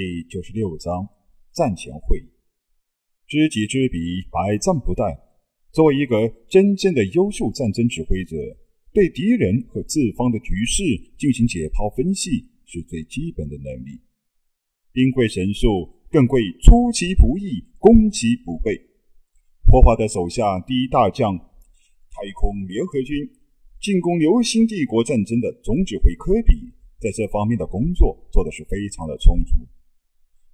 第九十六章战前会。知己知彼，百战不殆。作为一个真正的优秀战争指挥者，对敌人和自方的局势进行解剖分析是最基本的能力。兵贵神速，更贵出其不意，攻其不备。破华的手下第一大将，太空联合军进攻流星帝国战争的总指挥科比，在这方面的工作做的是非常的充足。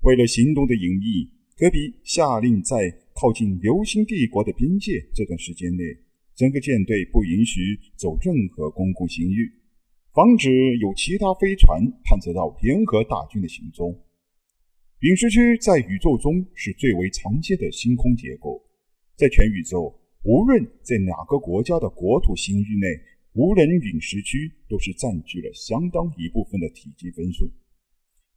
为了行动的隐秘，科比下令在靠近流星帝国的边界这段时间内，整个舰队不允许走任何公共行域，防止有其他飞船探测到联合大军的行踪。陨石区在宇宙中是最为常见的星空结构，在全宇宙，无论在哪个国家的国土星域内，无人陨石区都是占据了相当一部分的体积分数。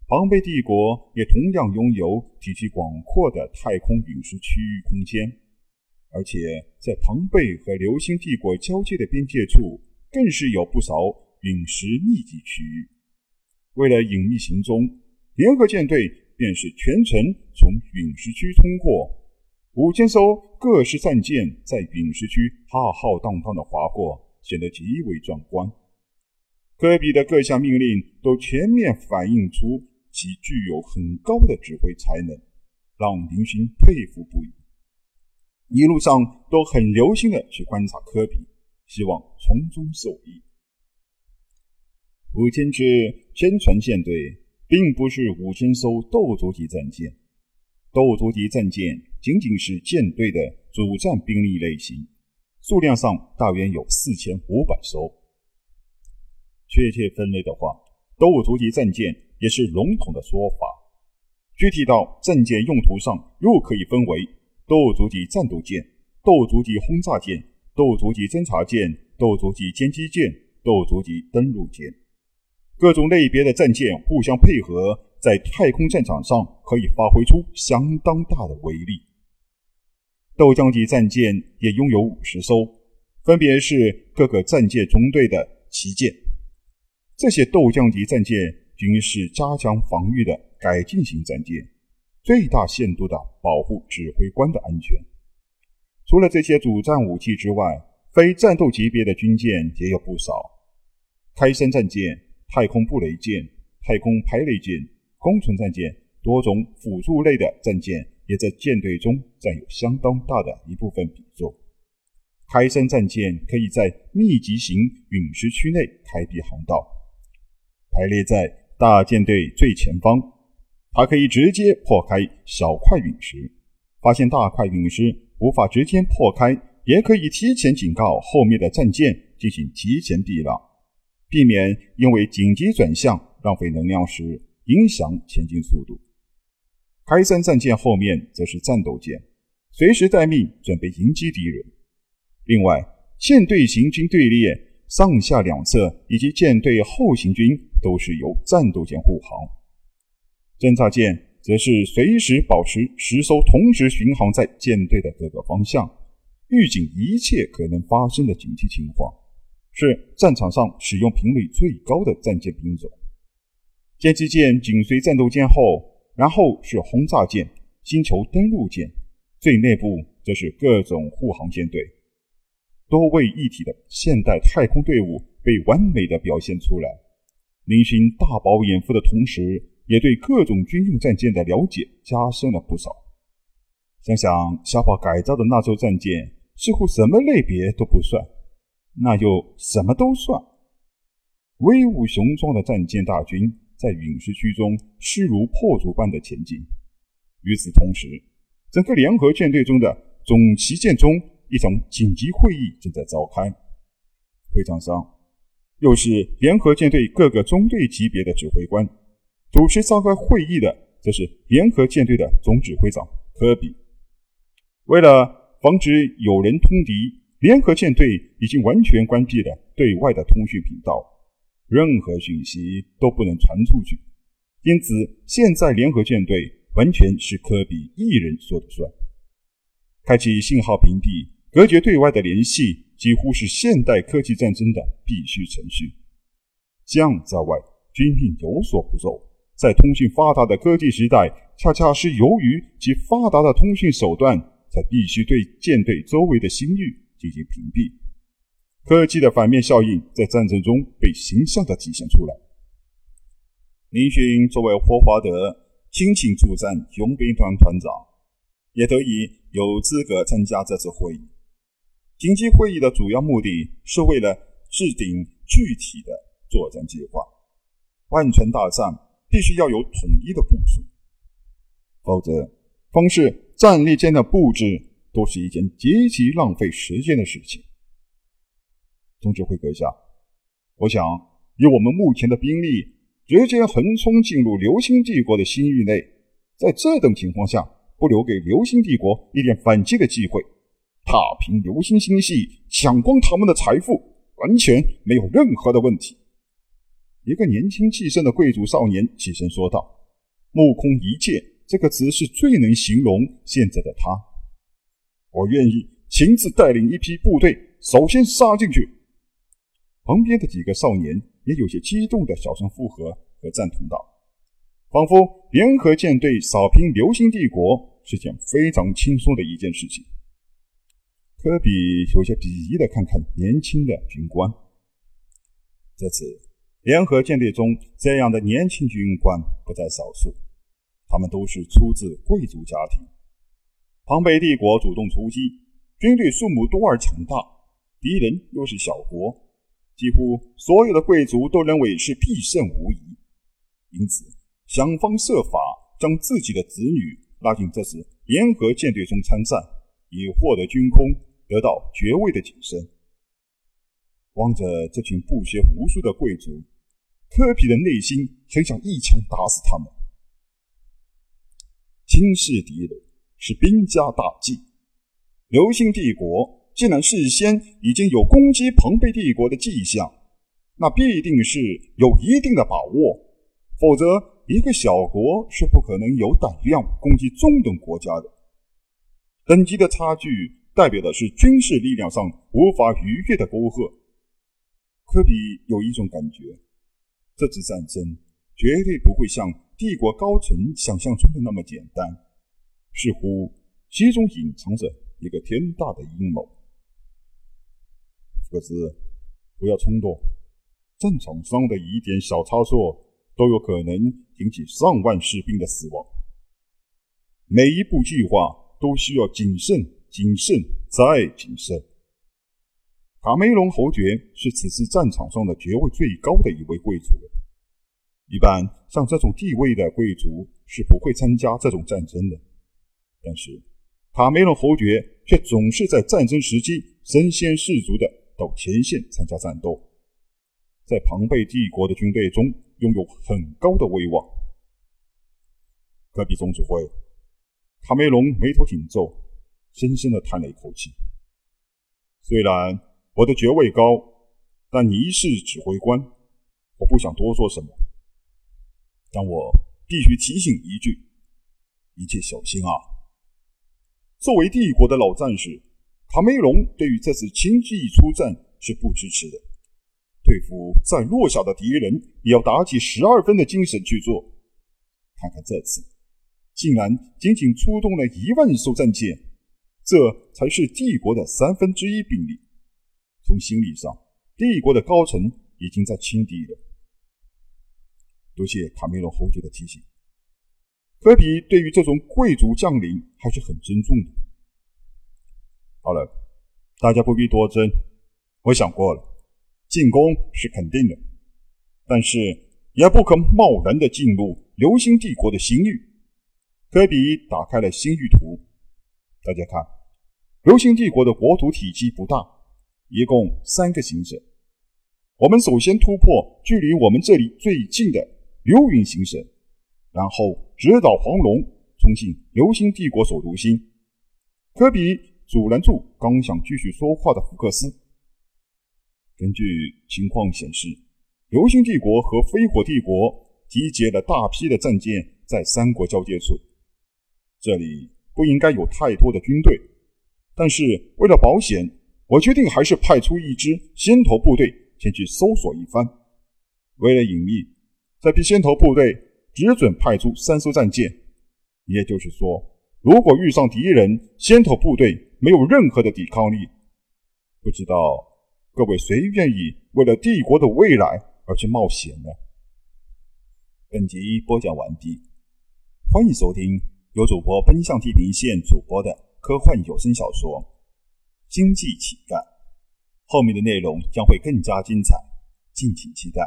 庞贝帝国也同样拥有体积广阔的太空陨石区域空间，而且在庞贝和流星帝国交界的边界处，更是有不少陨石密集区域。为了隐秘行踪，联合舰队。便是全程从陨石区通过，五千艘各式战舰在陨石区浩浩荡荡的划过，显得极为壮观。科比的各项命令都全面反映出其具有很高的指挥才能，让林勋佩服不已。一路上都很留心的去观察科比，希望从中受益。五千支宣传舰队。并不是五千艘斗族级战舰，斗族级战舰仅仅是舰队的主战兵力类型，数量上大约有四千五百艘。确切分类的话，斗族级战舰也是笼统的说法，具体到战舰用途上，又可以分为斗族级战斗舰、斗族级轰炸舰、斗族级侦察舰、斗族级歼击舰、斗族级登陆舰。各种类别的战舰互相配合，在太空战场上可以发挥出相当大的威力。斗将级战舰也拥有五十艘，分别是各个战舰中队的旗舰。这些斗将级战舰均是加强防御的改进型战舰，最大限度的保护指挥官的安全。除了这些主战武器之外，非战斗级别的军舰也有不少，开山战舰。太空布雷舰、太空排雷舰、工程战舰，多种辅助类的战舰也在舰队中占有相当大的一部分比重。开山战舰可以在密集型陨石区内开辟航道，排列在大舰队最前方，它可以直接破开小块陨石。发现大块陨石无法直接破开，也可以提前警告后面的战舰进行提前避让。避免因为紧急转向浪费能量时影响前进速度。开山战舰后面则是战斗舰，随时待命，准备迎击敌人。另外，舰队行军队列上下两侧以及舰队后行军都是由战斗舰护航。侦察舰则是随时保持十艘同时巡航在舰队的各个方向，预警一切可能发生的紧急情况。是战场上使用频率最高的战舰兵种。歼击舰紧随战斗舰后，然后是轰炸舰、星球登陆舰，最内部则是各种护航舰队，多位一体的现代太空队伍被完美的表现出来。林勋大饱眼福的同时，也对各种军用战舰的了解加深了不少。想想小宝改造的那艘战舰，似乎什么类别都不算。那就什么都算。威武雄壮的战舰大军在陨石区中势如破竹般的前进。与此同时，整个联合舰队中的总旗舰中，一场紧急会议正在召开。会场上，又是联合舰队各个中队级别的指挥官。主持召开会议的，则是联合舰队的总指挥长科比。为了防止有人通敌。联合舰队已经完全关闭了对外的通讯频道，任何讯息都不能传出去。因此，现在联合舰队完全是科比一人说了算。开启信号屏蔽，隔绝对外的联系，几乎是现代科技战争的必须程序。将在外，军令有所不受，在通讯发达的科技时代，恰恰是由于其发达的通讯手段，才必须对舰队周围的星域进行屏蔽。科技的反面效应在战争中被形象地体现出来。林勋作为霍华德亲情助战佣兵团团长，也得以有资格参加这次会议。紧急会议的主要目的是为了制定具体的作战计划。万船大战必须要有统一的部署，否则，光是战列舰的布置都是一件极其浪费时间的事情。总指挥阁下，我想以我们目前的兵力，直接横冲进入流星帝国的星域内，在这等情况下，不留给流星帝国一点反击的机会，踏平流星星系，抢光他们的财富，完全没有任何的问题。一个年轻气盛的贵族少年起身说道：“目空一切这个词是最能形容现在的他。我愿意亲自带领一批部队，首先杀进去。”旁边的几个少年也有些激动的小声附和和赞同道，仿佛联合舰队扫平流星帝国是件非常轻松的一件事情。科比有些鄙夷的看看年轻的军官，这次联合舰队中这样的年轻军官不在少数，他们都是出自贵族家庭。庞贝帝国主动出击，军队数目多而强大，敌人又是小国。几乎所有的贵族都认为是必胜无疑，因此想方设法将自己的子女拉进这次联合舰队中参战，以获得军功，得到爵位的晋升。望着这群不学无术的贵族，科比的内心很想一枪打死他们。轻视敌人是兵家大忌，流星帝国。既然事先已经有攻击庞贝帝国的迹象，那必定是有一定的把握，否则一个小国是不可能有胆量攻击中等国家的。等级的差距代表的是军事力量上无法逾越的沟壑。科比有一种感觉，这次战争绝对不会像帝国高层想象中的那么简单，似乎其中隐藏着一个天大的阴谋。可是，不要冲动。战场上的一点小差错，都有可能引起上万士兵的死亡。每一步计划都需要谨慎、谨慎再谨慎。卡梅隆侯爵是此次战场上的爵位最高的一位贵族。一般像这种地位的贵族是不会参加这种战争的。但是，卡梅隆侯爵却总是在战争时期身先士卒的。到前线参加战斗，在庞贝帝国的军队中拥有很高的威望。科比总指挥卡梅隆眉头紧皱，深深的叹了一口气。虽然我的爵位高，但你是指挥官，我不想多说什么。但我必须提醒一句：一切小心啊！作为帝国的老战士。卡梅隆对于这次轻骑出战是不支持的，对付再弱小的敌人也要打起十二分的精神去做。看看这次，竟然仅仅出动了一万艘战舰，这才是帝国的三分之一兵力。从心理上，帝国的高层已经在轻敌了。多谢卡梅隆侯爵的提醒。科比对于这种贵族将领还是很尊重的。好了，大家不必多争。我想过了，进攻是肯定的，但是也不可贸然的进入流星帝国的星域。科比打开了星域图，大家看，流星帝国的国土体积不大，一共三个行省。我们首先突破距离我们这里最近的流云行省，然后直捣黄龙，冲进流星帝国首都星。科比。阻拦住刚想继续说话的福克斯。根据情况显示，流星帝国和飞火帝国集结了大批的战舰在三国交界处，这里不应该有太多的军队。但是为了保险，我决定还是派出一支先头部队前去搜索一番。为了隐秘，这批先头部队只准派出三艘战舰。也就是说，如果遇上敌人先头部队没有任何的抵抗力，不知道各位谁愿意为了帝国的未来而去冒险呢？本集播讲完毕，欢迎收听由主播奔向地平线主播的科幻有声小说《经济乞丐》，后面的内容将会更加精彩，敬请期待。